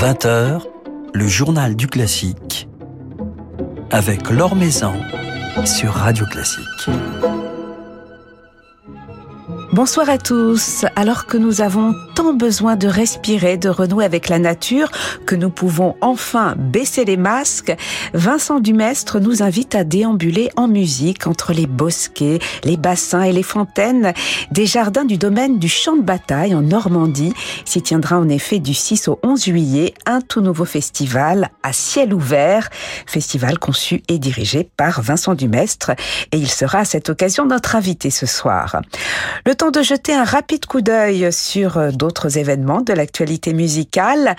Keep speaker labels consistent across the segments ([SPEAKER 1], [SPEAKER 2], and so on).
[SPEAKER 1] 20h, le journal du classique avec Laure Maison sur Radio Classique.
[SPEAKER 2] Bonsoir à tous. Alors que nous avons tant besoin de respirer, de renouer avec la nature, que nous pouvons enfin baisser les masques, Vincent Dumestre nous invite à déambuler en musique entre les bosquets, les bassins et les fontaines des jardins du domaine du Champ de Bataille en Normandie. S'y tiendra en effet du 6 au 11 juillet un tout nouveau festival à ciel ouvert, festival conçu et dirigé par Vincent Dumestre et il sera à cette occasion notre invité ce soir. Le temps de jeter un rapide coup d'œil sur euh, d'autres événements de l'actualité musicale.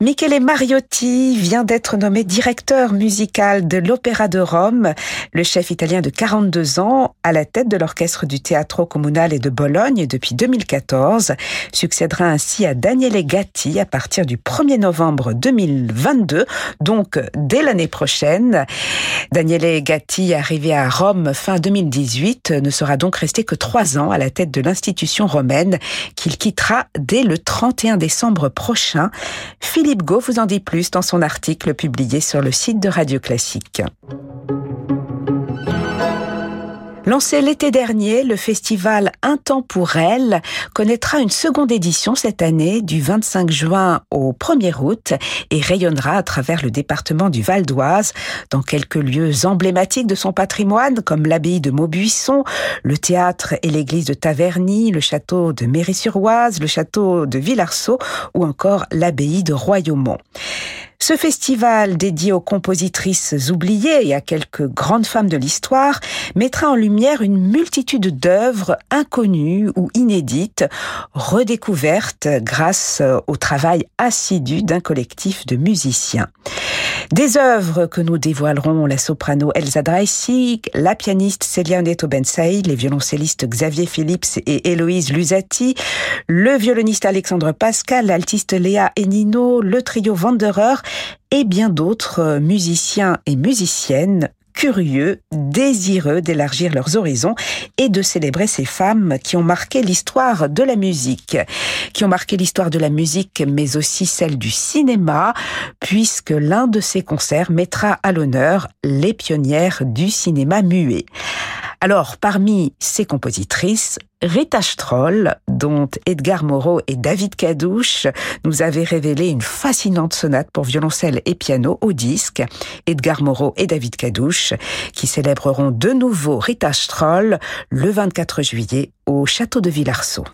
[SPEAKER 2] Michele Mariotti vient d'être nommé directeur musical de l'Opéra de Rome, le chef italien de 42 ans, à la tête de l'orchestre du Teatro Comunale de Bologne depuis 2014, succédera ainsi à Daniele Gatti à partir du 1er novembre 2022, donc dès l'année prochaine. Daniele Gatti, arrivé à Rome fin 2018, ne sera donc resté que trois ans à la tête de l'institution romaine qu'il quittera dès le 31 décembre prochain. Philippe Gau vous en dit plus dans son article publié sur le site de Radio Classique. Lancé l'été dernier, le festival Intemporel connaîtra une seconde édition cette année du 25 juin au 1er août et rayonnera à travers le département du Val d'Oise dans quelques lieux emblématiques de son patrimoine comme l'abbaye de Maubuisson, le théâtre et l'église de Taverny, le château de Méry-sur-Oise, le château de Villarceau ou encore l'abbaye de Royaumont. Ce festival dédié aux compositrices oubliées et à quelques grandes femmes de l'histoire mettra en lumière une multitude d'œuvres inconnues ou inédites, redécouvertes grâce au travail assidu d'un collectif de musiciens. Des œuvres que nous dévoileront la soprano Elsa Dreissig, la pianiste Celia Neto Bensay, les violoncellistes Xavier Phillips et Héloïse Lusati, le violoniste Alexandre Pascal, l'altiste Léa Enino, le trio Wanderer et bien d'autres musiciens et musiciennes curieux, désireux d'élargir leurs horizons et de célébrer ces femmes qui ont marqué l'histoire de la musique, qui ont marqué l'histoire de la musique, mais aussi celle du cinéma, puisque l'un de ces concerts mettra à l'honneur les pionnières du cinéma muet. Alors, parmi ces compositrices, Rita Stroll, dont Edgar Moreau et David Cadouche nous avaient révélé une fascinante sonate pour violoncelle et piano au disque. Edgar Moreau et David Cadouche, qui célébreront de nouveau Rita Stroll le 24 juillet au château de Villarceau.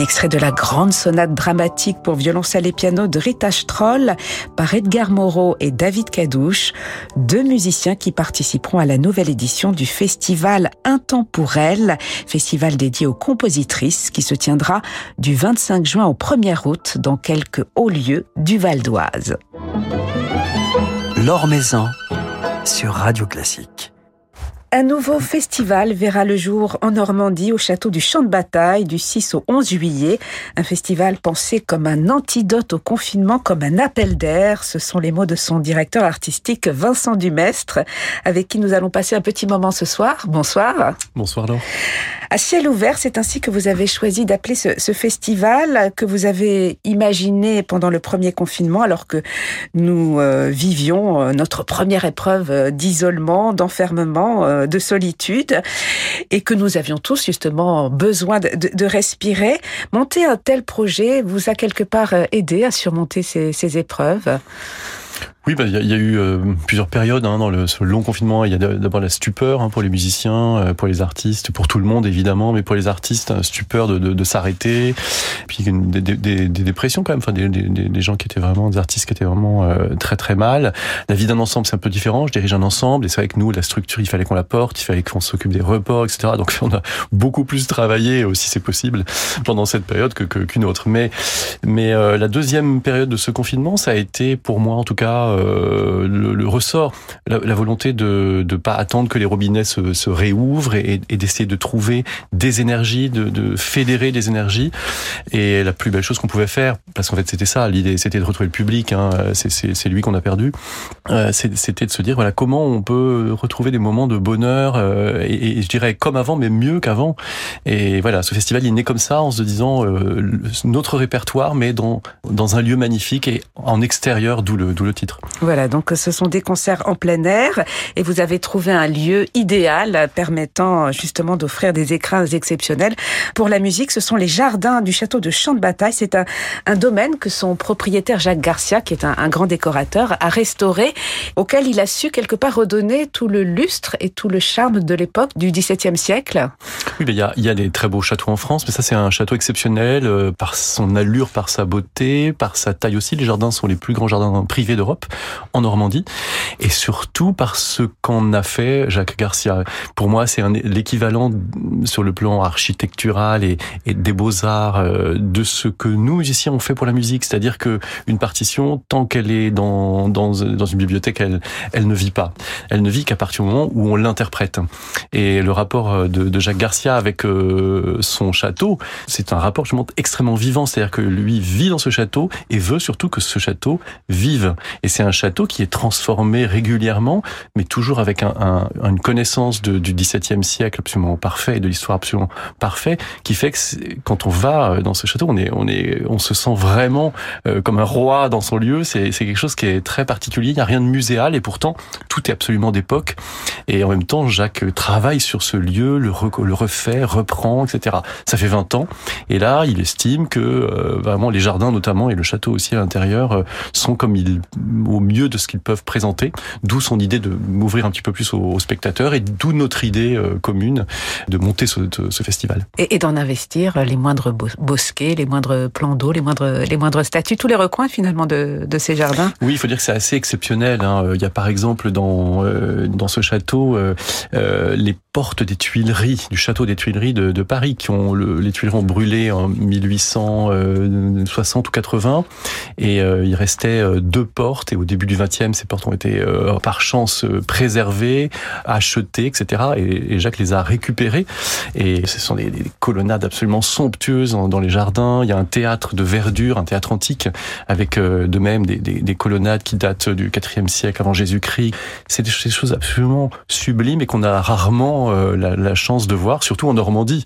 [SPEAKER 2] Extrait de la grande sonate dramatique pour violoncelle et piano de Rita Stroll par Edgar Moreau et David Cadouche, deux musiciens qui participeront à la nouvelle édition du festival Intemporel, festival dédié aux compositrices qui se tiendra du 25 juin au 1er août dans quelques hauts lieux du Val d'Oise.
[SPEAKER 1] Maison sur Radio Classique.
[SPEAKER 2] Un nouveau festival verra le jour en Normandie au château du Champ de Bataille du 6 au 11 juillet. Un festival pensé comme un antidote au confinement, comme un appel d'air. Ce sont les mots de son directeur artistique Vincent Dumestre, avec qui nous allons passer un petit moment ce soir. Bonsoir.
[SPEAKER 3] Bonsoir Laure.
[SPEAKER 2] À ciel ouvert, c'est ainsi que vous avez choisi d'appeler ce, ce, festival que vous avez imaginé pendant le premier confinement, alors que nous euh, vivions euh, notre première épreuve euh, d'isolement, d'enfermement, euh, de solitude, et que nous avions tous justement besoin de, respirer. Monter un tel projet vous a quelque part aidé à surmonter ces épreuves?
[SPEAKER 3] Oui, bah, il y, y, a eu euh, plusieurs périodes hein, dans le, ce long confinement. Il y a d'abord la stupeur hein, pour les musiciens, euh, pour les artistes, pour tout le monde évidemment, mais pour les artistes, stupeur de, de, de s'arrêter, puis des, des, des, des, dépressions quand même, enfin des, des, gens qui étaient vraiment, des artistes qui étaient vraiment euh, très très mal. La vie d'un ensemble, c'est un peu différent. Je dirige un ensemble, et c'est vrai que nous, la structure, il fallait qu'on la porte, il fallait qu'on s'occupe des reports, etc. Donc on a beaucoup plus travaillé, aussi c'est possible, pendant cette période que qu'une autre. Mais mais euh, la deuxième période de ce confinement, ça a été pour moi en tout cas euh, le, le, ressort, la, la, volonté de ne pas attendre que les robinets se, se réouvrent et, et d'essayer de trouver des énergies, de, de, fédérer des énergies. Et la plus belle chose qu'on pouvait faire, parce qu'en fait c'était ça, l'idée c'était de retrouver le public, hein, c'est lui qu'on a perdu, euh, c'était de se dire voilà comment on peut retrouver des moments de bonheur, euh, et, et, je dirais comme avant, mais mieux qu'avant. Et voilà, ce festival il est né comme ça en se disant euh, notre répertoire, mais dans, dans un lieu magnifique et en extérieur, d'où le, le titre.
[SPEAKER 2] Voilà, donc ce sont des concerts en plein air et vous avez trouvé un lieu idéal permettant justement d'offrir des écrans exceptionnels. Pour la musique, ce sont les jardins du château de Champ de Bataille. C'est un, domaine que son propriétaire Jacques Garcia, qui est un, grand décorateur, a restauré, auquel il a su quelque part redonner tout le lustre et tout le charme de l'époque du XVIIe siècle.
[SPEAKER 3] Oui, il y a, des très beaux châteaux en France, mais ça c'est un château exceptionnel euh, par son allure, par sa beauté, par sa taille aussi. Les jardins sont les plus grands jardins privés d'Europe en Normandie, et surtout par ce qu'en a fait Jacques Garcia. Pour moi, c'est l'équivalent sur le plan architectural et, des beaux-arts euh, de ce que nous, ici, on fait pour la musique. C'est-à-dire que une partition, tant qu'elle est dans, une bibliothèque, elle, ne vit pas. Elle ne vit qu'à partir du moment où on l'interprète. Et le rapport euh, de, Jacques Garcia avec euh, son château, c'est un rapport, je extrêmement vivant. C'est-à-dire que lui vit dans ce château et veut surtout que ce château vive. Un château qui est transformé régulièrement, mais toujours avec un, un, une connaissance de, du XVIIe siècle absolument parfait et de l'histoire absolument parfait, qui fait que quand on va dans ce château, on est, on est, on se sent vraiment euh, comme un roi dans son lieu. C'est quelque chose qui est très particulier. Il n'y a rien de muséal et pourtant tout est absolument d'époque. Et en même temps, Jacques travaille sur ce lieu, le, le refait, reprend, etc. Ça fait 20 ans. Et là, il estime que euh, vraiment les jardins notamment et le château aussi à l'intérieur euh, sont comme il au mieux de ce qu'ils peuvent présenter. D'où son idée de m'ouvrir un petit peu plus aux, aux spectateurs et d'où notre idée euh, commune de monter ce, ce festival.
[SPEAKER 2] Et, et d'en investir les moindres bosquets, les moindres plans d'eau, les moindres, les moindres statues, tous les recoins finalement de, de ces jardins.
[SPEAKER 3] Oui, il faut dire que c'est assez exceptionnel. Hein. Il y a par exemple dans, euh, dans ce château euh, euh, les portes des Tuileries, du château des Tuileries de, de Paris, qui ont le, les Tuileries ont brûlé en 1860 ou 80, et euh, il restait deux portes. Et au début du 20e, ces portes ont été euh, par chance préservées, achetées, etc. Et, et, Jacques les a récupérées. Et ce sont des, des colonnades absolument somptueuses dans, dans, les jardins. Il y a un théâtre de verdure, un théâtre antique, avec euh, de même des, des, des, colonnades qui datent du 4e siècle avant Jésus-Christ. C'est des, des choses absolument sublimes et qu'on a rarement euh, la, la chance de voir, surtout en Normandie.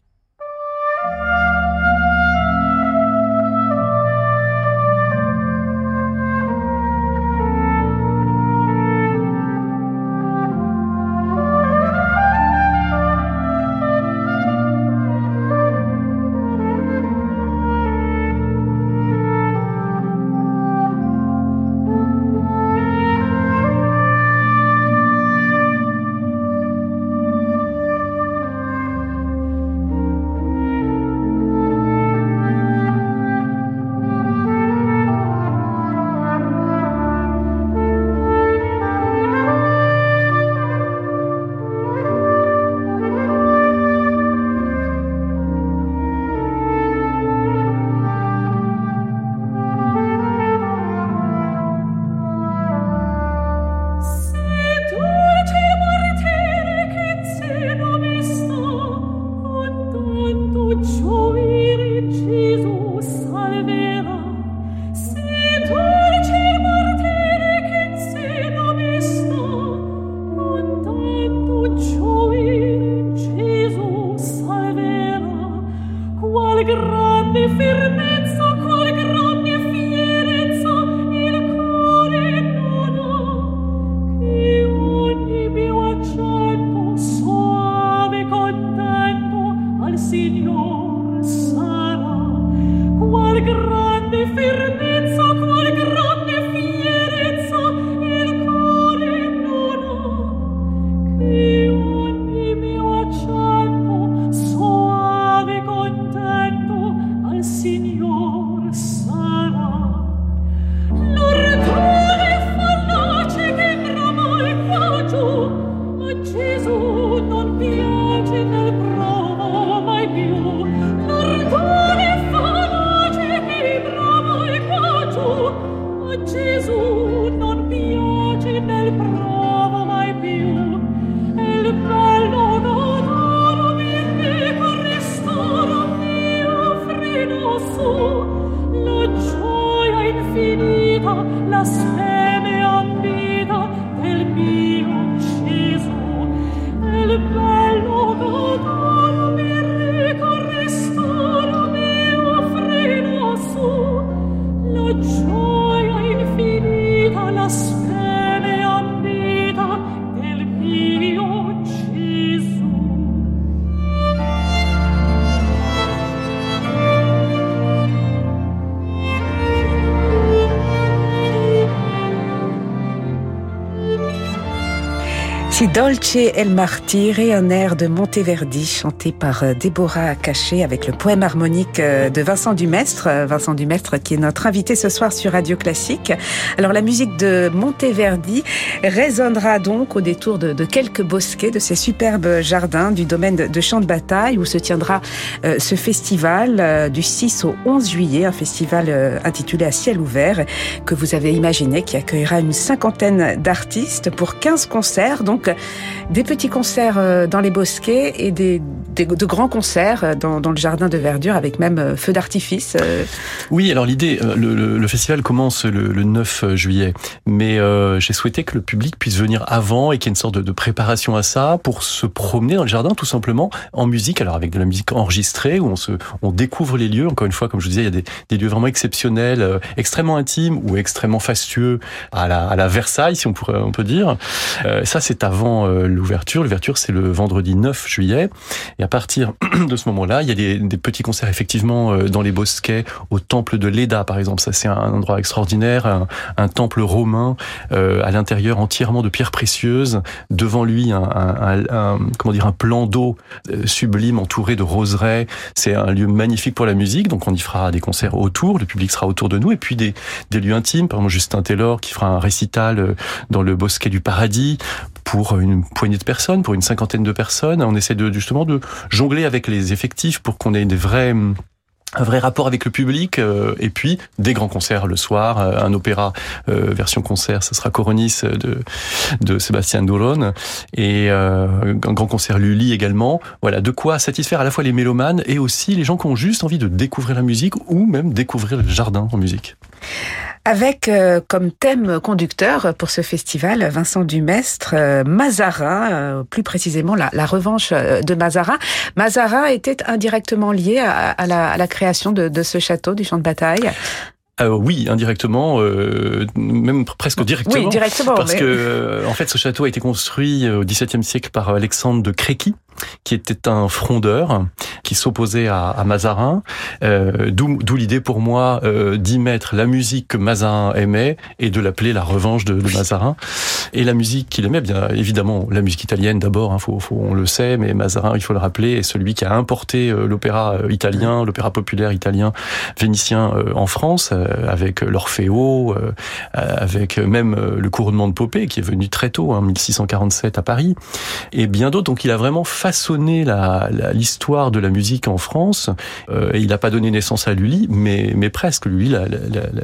[SPEAKER 2] la speme ambita del mio Dolce El Martire, un air de Monteverdi chanté par euh, Déborah Caché avec le poème harmonique euh, de Vincent Dumestre. Euh, Vincent Dumestre qui est notre invité ce soir sur Radio Classique. Alors la musique de Monteverdi résonnera donc au détour de, quelques bosquets de ces superbes jardins du domaine de, Champ de Bataille où se tiendra ce festival du 6 au 11 juillet, un festival intitulé À ciel ouvert que vous avez imaginé qui accueillera une cinquantaine d'artistes pour 15 concerts. Donc des petits concerts euh, dans les bosquets et des, de grands concerts euh, dans, le jardin de verdure avec même euh, feu d'artifice.
[SPEAKER 3] Oui, alors l'idée, le, festival commence le, 9 juillet, mais j'ai souhaité que le public puisse venir avant et qu'il y ait une sorte de, préparation à ça pour se promener dans le jardin tout simplement en musique, alors avec de la musique enregistrée où on se, on découvre les lieux. Encore une fois, comme je vous disais, il y a des, des lieux vraiment exceptionnels, extrêmement intimes ou extrêmement fastueux à la, à la Versailles, si on pourrait, on peut dire. ça, c'est avant euh, l'ouverture. L'ouverture, c'est le vendredi 9 juillet. Et à partir de ce moment-là, il y a des, des, petits concerts effectivement euh, dans les bosquets, au temple de Leda, par exemple. Ça, c'est un endroit extraordinaire, un, un temple romain euh, à l'intérieur entièrement de pierres précieuses. Devant lui, un, un, un comment dire, un plan d'eau sublime entouré de roseraies. C'est un lieu magnifique pour la musique. Donc, on y fera des concerts autour. Le public sera autour de nous. Et puis des, des lieux intimes. Par exemple, Justin Taylor qui fera un récital dans le bosquet du paradis pour une poignée de personnes, pour une cinquantaine de personnes. On essaie de justement de jongler avec les effectifs pour qu'on ait des vrais un vrai rapport avec le public euh, et puis des grands concerts le soir euh, un opéra euh, version concert ce sera Coronis de de Sébastien Doron et un grand concert Lully également voilà de quoi satisfaire à la fois les mélomanes et aussi les gens qui ont juste envie de découvrir la musique ou même découvrir le jardin en musique
[SPEAKER 2] avec euh, comme thème conducteur pour ce festival Vincent Dumestre, euh, Mazarin, euh, plus précisément la, la, revanche de Mazarin. Mazarin était indirectement lié à, à, la, à la, création de, de, ce château du champ de bataille.
[SPEAKER 3] oui, indirectement, euh, même presque directement.
[SPEAKER 2] Oui, directement.
[SPEAKER 3] Parce que, en fait, ce château a été construit au XVIIe siècle par Alexandre de Créqui, qui était un frondeur qui s'opposait à, à, Mazarin. Euh, D'où l'idée pour moi euh, d'y mettre la musique que Mazarin aimait et de l'appeler la revanche de, de, Mazarin. Et la musique qu'il aimait, bien évidemment, la musique italienne d'abord, hein, faut, faut, on le sait, mais Mazarin, il faut le rappeler, est celui qui a importé euh, l'opéra euh, italien, l'opéra populaire italien vénitien euh, en France, avec l'Orfeo, avec même le couronnement de Popée, qui est venu très tôt, hein, 1647 à Paris, et bien d'autres. Donc il a vraiment façonné l'histoire de la musique en France. Euh, et il n'a pas donné naissance à Lully, mais, mais presque. Lui l'a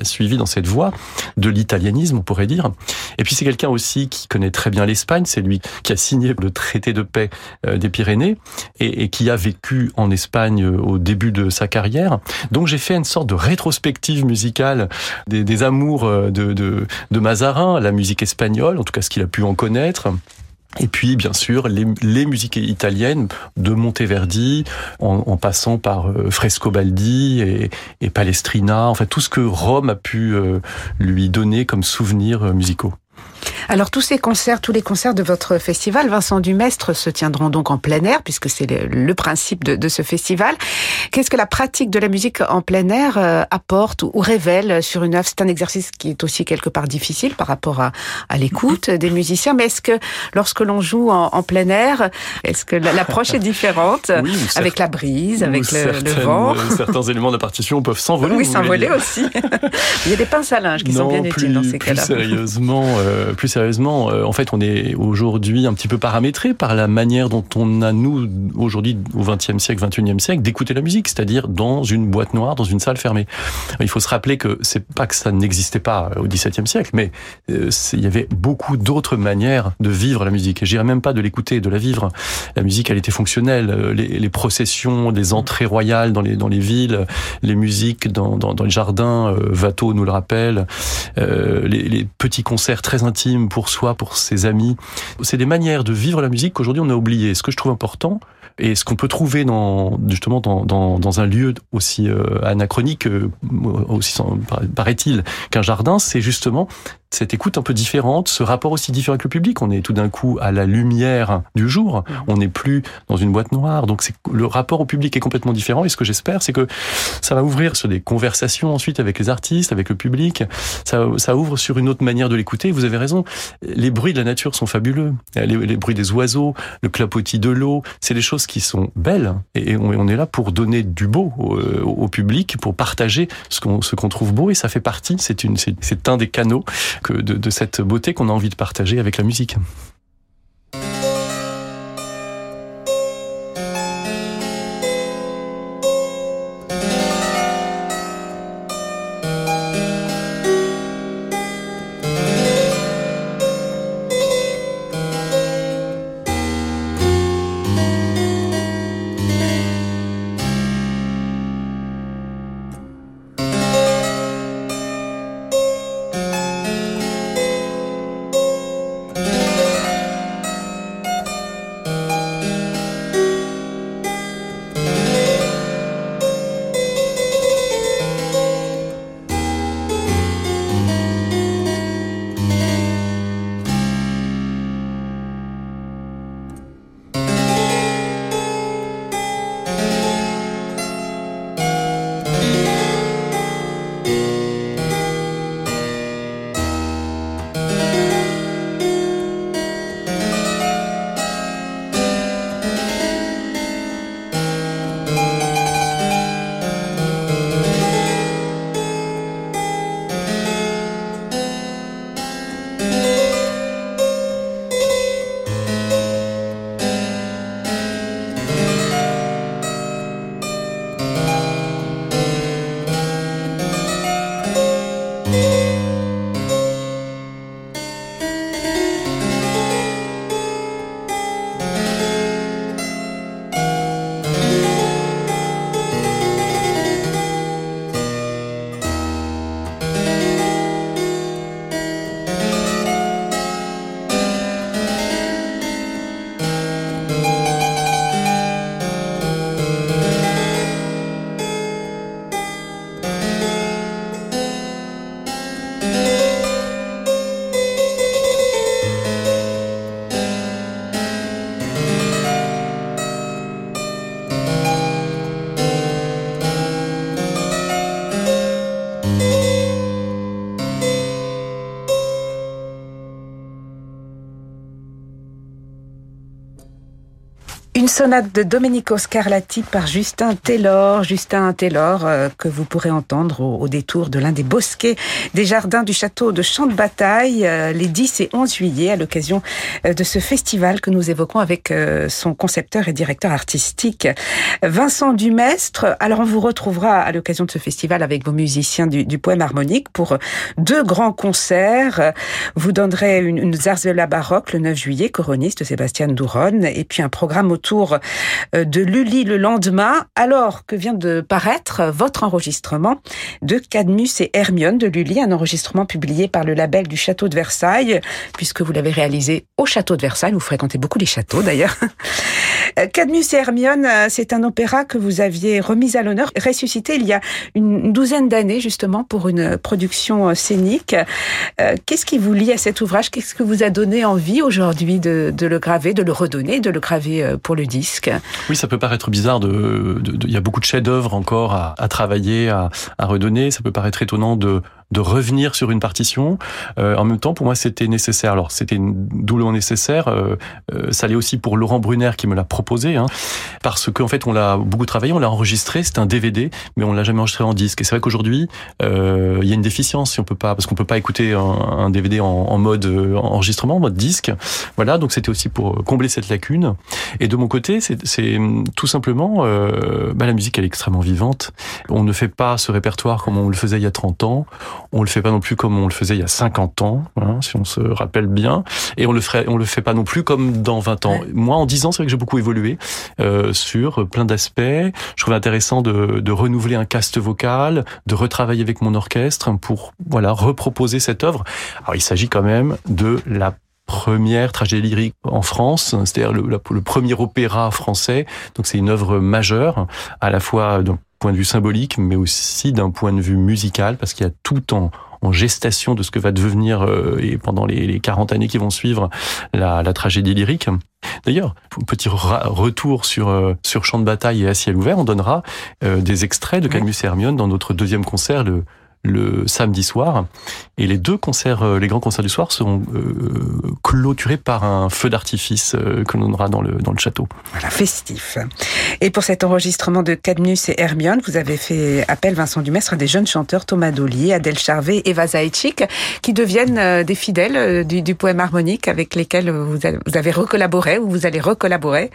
[SPEAKER 3] suivi dans cette voie de l'italianisme, on pourrait dire. Et puis c'est quelqu'un aussi qui connaît très bien l'Espagne. C'est lui qui a signé le traité de paix euh, des Pyrénées et, et qui a vécu en Espagne euh, au début de sa carrière. Donc j'ai fait une sorte de rétrospective musicale des, des amours de, de, de Mazarin, la musique espagnole, en tout cas ce qu'il a pu en connaître Et puis, bien sûr, les, musiques italiennes, de Monteverdi, en, passant par euh, Frescobaldi et, et, Palestrina, en fait, tout ce que Rome a pu euh, lui donner comme souvenirs euh, musicaux.
[SPEAKER 2] Alors tous ces concerts, tous les concerts de votre festival, Vincent Dumestre, se tiendront donc en plein air, puisque c'est le, principe de, de, ce festival. Qu'est-ce que la pratique de la musique en plein air euh, apporte ou, révèle sur une œuvre? C'est un exercice qui est aussi quelque part difficile par rapport à, à l'écoute des musiciens, mais est-ce que lorsque l'on joue en, en, plein air, est-ce que l'approche est différente
[SPEAKER 3] oui,
[SPEAKER 2] avec la brise, avec le, le, vent?
[SPEAKER 3] Certains éléments de la partition peuvent s'envoler.
[SPEAKER 2] Oui, s'envoler aussi. Il y a des pinces à linge qui
[SPEAKER 3] non,
[SPEAKER 2] sont bien
[SPEAKER 3] plus,
[SPEAKER 2] utiles dans ces cas-là.
[SPEAKER 3] Plus sérieusement, euh, plus sérieusement, euh, en fait, on est aujourd'hui un petit peu paramétré par la manière dont on a, nous, aujourd'hui, au XXe siècle, XXIe siècle, d'écouter la musique, c'est-à-dire dans une boîte noire, dans une salle fermée. Il faut se rappeler que c'est pas que ça n'existait pas au XVIIe siècle, mais euh, il y avait beaucoup d'autres manières de vivre la musique. Et je même pas de l'écouter, de la vivre. La musique, elle était fonctionnelle. Euh, les, processions, les entrées royales dans les, dans les villes, les musiques dans, dans, dans les jardins, euh, Watteau nous le rappelle, euh, les, les petits concerts très intimes pour soi, pour ses amis. C'est des manières de vivre la musique qu'aujourd'hui on a oublié. Ce que je trouve important, et ce qu'on peut trouver dans, justement dans, dans un lieu aussi euh, anachronique, euh, aussi paraît-il, qu'un jardin, c'est justement cette écoute un peu différente, ce rapport aussi différent avec le public. On est tout d'un coup à la lumière du jour. On n'est plus dans une boîte noire. Donc c'est le rapport au public est complètement différent. Et ce que j'espère, c'est que ça va ouvrir sur des conversations ensuite avec les artistes, avec le public. Ça, ça ouvre sur une autre manière de l'écouter. Vous avez raison. Les bruits de la nature sont fabuleux. Les, les bruits des oiseaux, le clapotis de l'eau, c'est des choses qui sont belles. Et on, on est là pour donner du beau au, au public, pour partager ce qu'on ce qu'on trouve beau. Et ça fait partie. C'est une c'est un des canaux que de, de cette beauté qu'on a envie de partager avec la musique.
[SPEAKER 2] Sonate de Domenico Scarlatti par Justin Taylor. Justin Taylor, euh, que vous pourrez entendre au, détour de l'un des bosquets des jardins du château de Champ de Bataille euh, les 10 et 11 juillet à l'occasion euh, de ce festival que nous évoquons avec son concepteur et directeur artistique Vincent Dumestre. Alors on vous retrouvera à l'occasion de ce festival avec vos musiciens du, poème harmonique pour deux grands concerts. Vous donnerez une, une zarzuela baroque le 9 juillet, coroniste Sébastien Douron, et puis un programme autour euh, de Lully le lendemain, alors que vient de paraître votre enregistrement de Cadmus et Hermione de Lully, un enregistrement publié par le label du Château de Versailles, puisque vous l'avez réalisé au Château de Versailles. Vous fréquentez beaucoup les châteaux d'ailleurs. Euh, Cadmus et Hermione, euh, c'est un opéra que vous aviez remis à l'honneur, ressuscité il y a une douzaine d'années justement pour une production scénique. Qu'est-ce qui vous lie à cet ouvrage? Qu'est-ce que vous a donné envie aujourd'hui de, le graver, de le redonner, de le graver pour disque
[SPEAKER 3] Oui, ça peut paraître bizarre. Il y a beaucoup de chefs-d'œuvre encore à, travailler, à redonner. Ça peut paraître étonnant de de revenir sur une partition. Euh, en même temps, pour moi, c'était nécessaire. Alors, c'était doublement nécessaire. Euh, euh, ça l'est aussi pour Laurent Brunner qui me l'a proposé, hein, parce qu'en fait, on l'a beaucoup travaillé, on l'a enregistré. C'est un DVD, mais on l'a jamais enregistré en disque. Et c'est vrai qu'aujourd'hui, euh, il y a une déficience si on peut pas, parce qu'on peut pas écouter un, DVD en, mode euh, enregistrement, en mode disque. Voilà, donc c'était aussi pour combler cette lacune. Et de mon côté, c'est tout simplement, euh, bah, la musique, elle est extrêmement vivante. On ne fait pas ce répertoire comme on le faisait il y a 30 ans. On le fait pas non plus comme on le faisait il y a 50 ans, hein, si on se rappelle bien. Et on le ferait, on le fait pas non plus comme dans 20 ans. Moi, en 10 ans, c'est vrai que j'ai beaucoup évolué euh, sur plein d'aspects. Je trouvais intéressant de, de renouveler un cast vocal, de retravailler avec mon orchestre pour voilà reproposer cette œuvre. Alors, il s'agit quand même de la première tragédie lyrique en France, c'est-à-dire le, le, premier opéra français. Donc c'est une œuvre majeure, à la fois donc point de vue symbolique, mais aussi d'un point de vue musical, parce qu'il y a tout en, en gestation de ce que va devenir, euh, et pendant les, les 40 années qui vont suivre, la, la tragédie lyrique. D'ailleurs, petit retour sur euh, sur Champ de bataille et à ciel ouvert, on donnera euh, des extraits de Cadmus et Hermione dans notre deuxième concert, le le samedi soir. Et les deux concerts, euh, les grands concerts du soir, seront euh, clôturés par un feu d'artifice euh, que l'on aura dans le, dans le château.
[SPEAKER 2] Voilà, festif. Et pour cet enregistrement de Cadmus et Hermione, vous avez fait appel, Vincent Dumestre, à des jeunes chanteurs, Thomas Dollier, Adèle Charvet, Eva Zaitchik, qui deviennent des fidèles du, poème harmonique avec lesquels vous avez recollaboré ou vous allez recollaborer.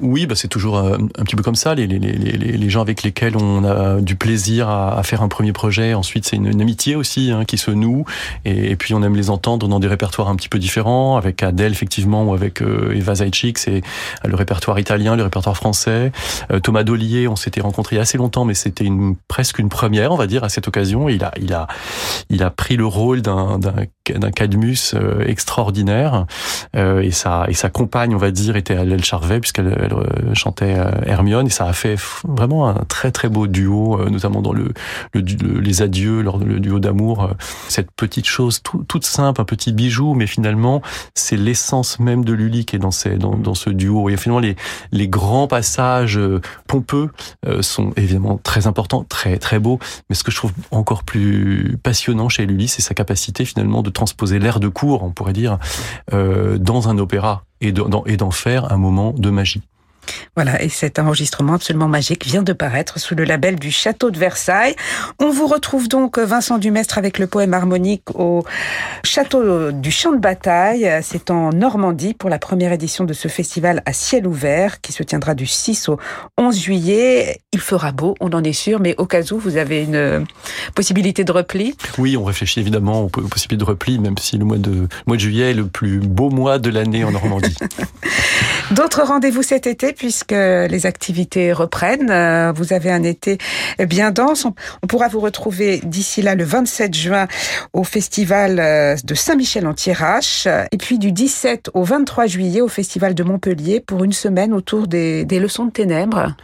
[SPEAKER 3] Oui, bah c'est toujours un, petit peu comme ça, les, les, les, les, gens avec lesquels on a du plaisir à, à faire un premier projet, ensuite c'est une, amitié aussi hein, qui se noue. Et, puis on aime les entendre dans des répertoires un petit peu différents, avec Adèle effectivement ou avec euh, Eva Zaitchik, c'est euh, le répertoire italien, le répertoire français. Euh, Thomas Dollier, on s'était a assez longtemps, mais c'était presque une première, on va dire, à cette occasion. Il a pris le rôle d'un Cadmus extraordinaire et sa compagne, on va dire, était Adèle Charvet puisqu'elle elle chantait Hermione et ça a fait vraiment un très très beau duo, notamment dans le, le les adieux lors du duo d'amour, euh, cette petite chose toute simple, un petit bijou, mais finalement c'est l'essence même de Lully qui est dans, ce duo. Et finalement les, grands passages euh, pompeux euh, sont évidemment très importants, très très beaux, mais ce que je trouve encore plus passionnant chez Lully, c'est sa capacité finalement de transposer l'air de cour, on pourrait dire, dans un opéra et d'en faire un moment de magie.
[SPEAKER 2] Voilà, et cet enregistrement absolument magique vient de paraître sous le label du Château de Versailles. On vous retrouve donc, Vincent Dumestre, avec le poème harmonique au Château du Champ de Bataille. C'est en Normandie pour la première édition de ce festival à ciel ouvert qui se tiendra du 6 au 11 juillet. Il fera beau, on en est sûr, mais au cas où vous avez une possibilité de repli
[SPEAKER 3] Oui, on réfléchit évidemment aux possibilités de repli, même si le mois de, mois de juillet est le plus beau mois de l'année en Normandie.
[SPEAKER 2] D'autres rendez-vous cet été? Puisque les activités reprennent. Euh, vous avez un été bien dense. On pourra vous retrouver d'ici là le 27 juin au festival euh, de Saint-Michel en Thiérache et puis du 17 au 23 juillet au festival de Montpellier pour une semaine autour des, des leçons de ténèbres.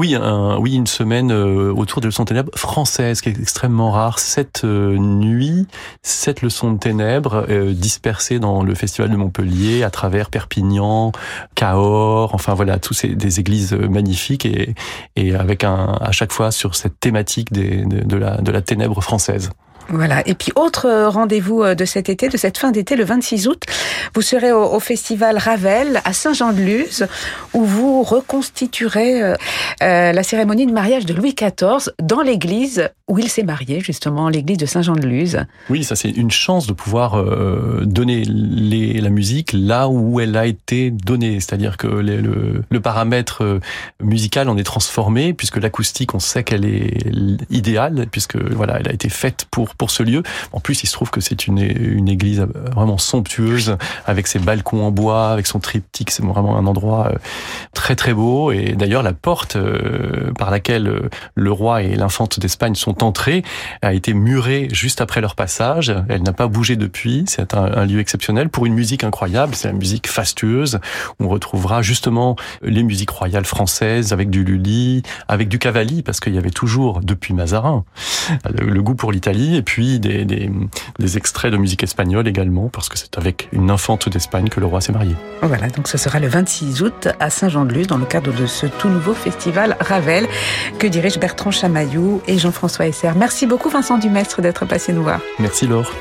[SPEAKER 3] Oui, un, oui, une semaine euh, autour des leçons de ténèbres françaises, qui est extrêmement rare. Sept euh, nuits, sept leçons de ténèbres euh, dispersées dans le festival de Montpellier, à travers Perpignan, Cahors, enfin voilà, tous ces des églises magnifiques et, et avec un à chaque fois sur cette thématique des, de, de la de la ténèbre française.
[SPEAKER 2] Voilà. Et puis autre euh, rendez-vous euh, de cet été, de cette fin d'été, le 26 août, vous serez au, festival Ravel à Saint-Jean-de-Luz, où vous reconstituerez euh, la cérémonie de mariage de Louis XIV dans l'église où il s'est marié, justement, l'église de Saint-Jean-de-Luz.
[SPEAKER 3] Oui, ça c'est une chance de pouvoir donner la musique là où elle a été donnée, c'est-à-dire que le, le, paramètre musical en est transformé puisque l'acoustique, on sait qu'elle est idéale puisque voilà, elle a été faite pour pour ce lieu. En plus, il se trouve que c'est une, église vraiment somptueuse avec ses balcons en bois, avec son triptyque. C'est vraiment un endroit très très beau. Et d'ailleurs, la porte par laquelle le roi et l'infante d'Espagne sont entrés a été murée juste après leur passage. Elle n'a pas bougé depuis. C'est un, lieu exceptionnel pour une musique incroyable. C'est la musique fastueuse. On retrouvera justement les musiques royales françaises avec du Lully, avec du Cavalli, parce qu'il y avait toujours, depuis Mazarin, le, goût pour l'Italie, des, des, des, extraits de musique espagnole également, parce que c'est avec une infante d'Espagne que le roi s'est marié.
[SPEAKER 2] Voilà, donc ce sera le 26 août à Saint-Jean-de-Luz, dans le cadre de ce tout nouveau festival Ravel, que dirigent Bertrand Chamaillou et Jean-François Esser. Merci beaucoup Vincent Dumestre d'être passé nous voir.
[SPEAKER 3] Merci Laure.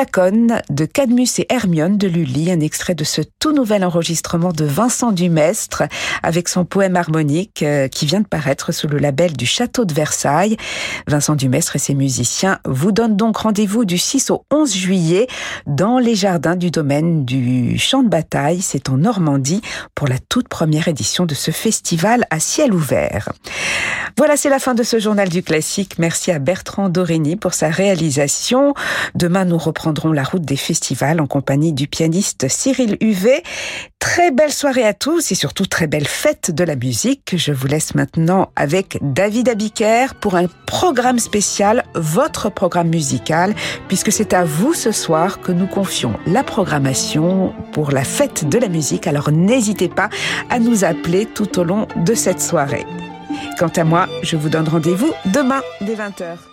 [SPEAKER 2] De Cadmus et Hermione de Lully, un extrait de ce tout nouvel enregistrement de Vincent Dumestre avec son poème harmonique euh, qui vient de paraître sous le label du Château de Versailles. Vincent Dumestre et ses musiciens vous donnent donc rendez-vous du 6 au 11 juillet dans les jardins du domaine du Champ de Bataille, c'est en Normandie, pour la toute première édition de ce festival à ciel ouvert. Voilà, c'est la fin de ce journal du classique. Merci à Bertrand Dorini pour sa réalisation. Demain, nous reprendrons prendront la route des festivals en compagnie du pianiste Cyril Huvet. Très belle soirée à tous et surtout très belle fête de la musique. Je vous laisse maintenant avec David Abiker pour un programme spécial, votre programme musical, puisque c'est à vous ce soir que nous confions la programmation pour la fête de la musique. Alors n'hésitez pas à nous appeler tout au long de cette soirée. Quant à moi, je vous donne rendez-vous demain dès 20h.